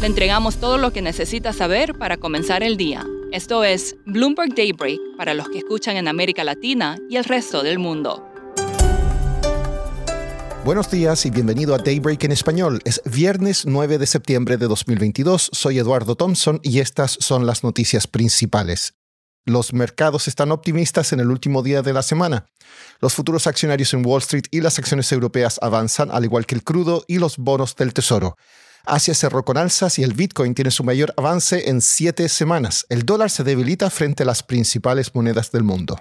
Le entregamos todo lo que necesita saber para comenzar el día. Esto es Bloomberg Daybreak para los que escuchan en América Latina y el resto del mundo. Buenos días y bienvenido a Daybreak en español. Es viernes 9 de septiembre de 2022. Soy Eduardo Thompson y estas son las noticias principales. Los mercados están optimistas en el último día de la semana. Los futuros accionarios en Wall Street y las acciones europeas avanzan, al igual que el crudo y los bonos del Tesoro. Asia cerró con alzas y el Bitcoin tiene su mayor avance en siete semanas. El dólar se debilita frente a las principales monedas del mundo.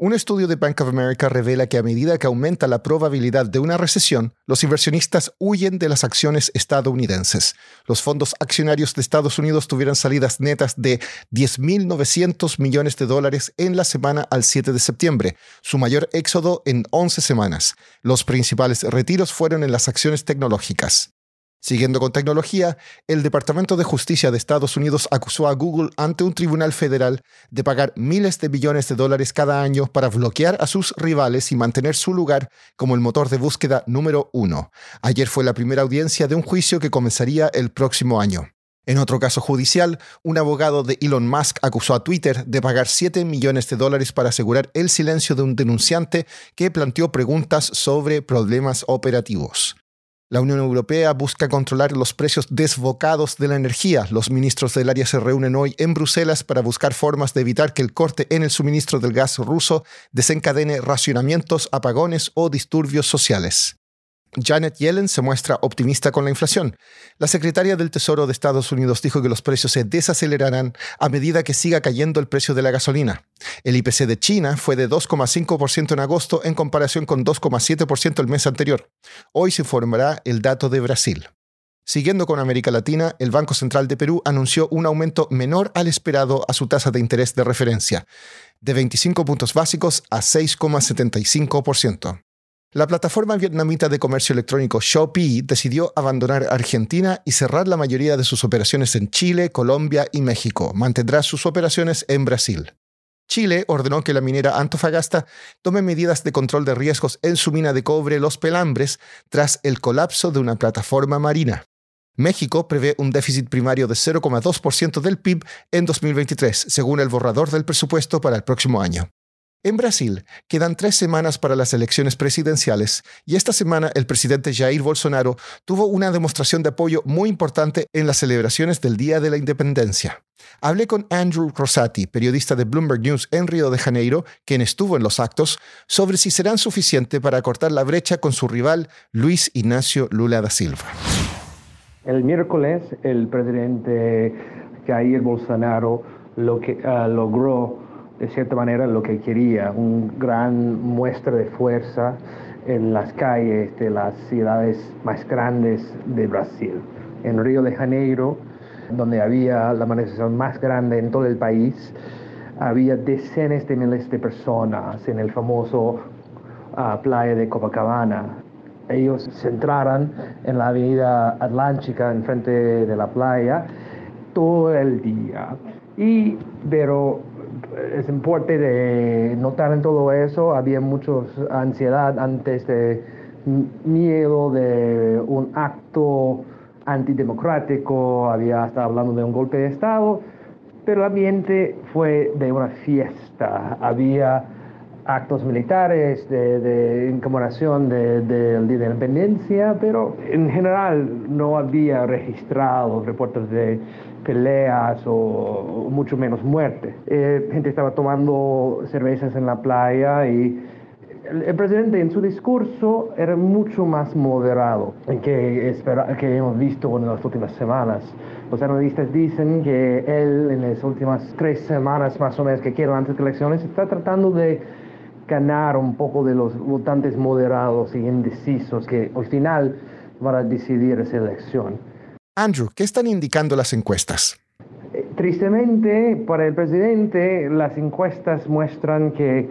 Un estudio de Bank of America revela que a medida que aumenta la probabilidad de una recesión, los inversionistas huyen de las acciones estadounidenses. Los fondos accionarios de Estados Unidos tuvieron salidas netas de 10.900 millones de dólares en la semana al 7 de septiembre, su mayor éxodo en 11 semanas. Los principales retiros fueron en las acciones tecnológicas. Siguiendo con tecnología, el Departamento de Justicia de Estados Unidos acusó a Google ante un tribunal federal de pagar miles de billones de dólares cada año para bloquear a sus rivales y mantener su lugar como el motor de búsqueda número uno. Ayer fue la primera audiencia de un juicio que comenzaría el próximo año. En otro caso judicial, un abogado de Elon Musk acusó a Twitter de pagar 7 millones de dólares para asegurar el silencio de un denunciante que planteó preguntas sobre problemas operativos. La Unión Europea busca controlar los precios desbocados de la energía. Los ministros del área se reúnen hoy en Bruselas para buscar formas de evitar que el corte en el suministro del gas ruso desencadene racionamientos, apagones o disturbios sociales. Janet Yellen se muestra optimista con la inflación. La secretaria del Tesoro de Estados Unidos dijo que los precios se desacelerarán a medida que siga cayendo el precio de la gasolina. El IPC de China fue de 2,5% en agosto en comparación con 2,7% el mes anterior. Hoy se informará el dato de Brasil. Siguiendo con América Latina, el Banco Central de Perú anunció un aumento menor al esperado a su tasa de interés de referencia, de 25 puntos básicos a 6,75%. La plataforma vietnamita de comercio electrónico Shopee decidió abandonar Argentina y cerrar la mayoría de sus operaciones en Chile, Colombia y México. Mantendrá sus operaciones en Brasil. Chile ordenó que la minera Antofagasta tome medidas de control de riesgos en su mina de cobre Los Pelambres tras el colapso de una plataforma marina. México prevé un déficit primario de 0,2% del PIB en 2023, según el borrador del presupuesto para el próximo año. En Brasil quedan tres semanas para las elecciones presidenciales y esta semana el presidente Jair Bolsonaro tuvo una demostración de apoyo muy importante en las celebraciones del Día de la Independencia. Hablé con Andrew Rosati, periodista de Bloomberg News en Río de Janeiro, quien estuvo en los actos, sobre si serán suficientes para cortar la brecha con su rival Luis Ignacio Lula da Silva. El miércoles el presidente Jair Bolsonaro lo que, ah, logró de cierta manera lo que quería, un gran muestra de fuerza en las calles de las ciudades más grandes de Brasil. En Río de Janeiro, donde había la manifestación más grande en todo el país, había decenas de miles de personas en el famoso ah, playa de Copacabana. Ellos se entraron en la avenida Atlántica, enfrente de la playa, todo el día. Y, pero es importante notar en todo eso, había mucha ansiedad antes de miedo de un acto antidemocrático, había hasta hablando de un golpe de Estado, pero el ambiente fue de una fiesta, había actos militares de, de incomemoración del Día de la Independencia, pero en general no había registrado reportes de peleas o, mucho menos muerte. Eh, gente estaba tomando cervezas en la playa y el, presidente en su discurso era mucho más moderado que, espera, que hemos visto en las últimas semanas. Los analistas dicen que él en las últimas tres semanas más o menos que quedan antes de elecciones está tratando de ganar un poco de los votantes moderados y indecisos que al final van a decidir esa elección. Andrew, ¿qué están indicando las encuestas? Eh, tristemente, para el presidente, las encuestas muestran que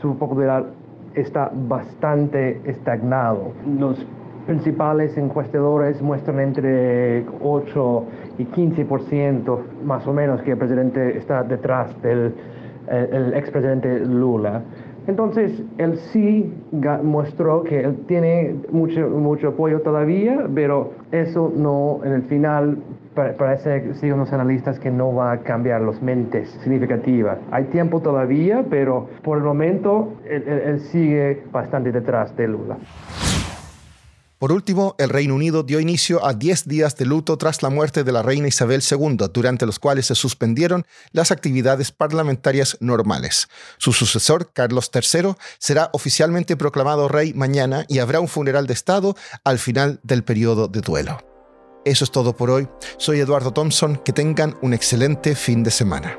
su popularidad está bastante estagnado. Los principales encuestadores muestran entre 8 y 15% más o menos que el presidente está detrás del el expresidente Lula. Entonces, él sí mostró que él tiene mucho, mucho apoyo todavía, pero eso no, en el final, parece, siguen los analistas, que no va a cambiar los mentes significativas. Hay tiempo todavía, pero por el momento él sigue bastante detrás de Lula. Por último, el Reino Unido dio inicio a 10 días de luto tras la muerte de la reina Isabel II, durante los cuales se suspendieron las actividades parlamentarias normales. Su sucesor, Carlos III, será oficialmente proclamado rey mañana y habrá un funeral de Estado al final del periodo de duelo. Eso es todo por hoy. Soy Eduardo Thompson. Que tengan un excelente fin de semana.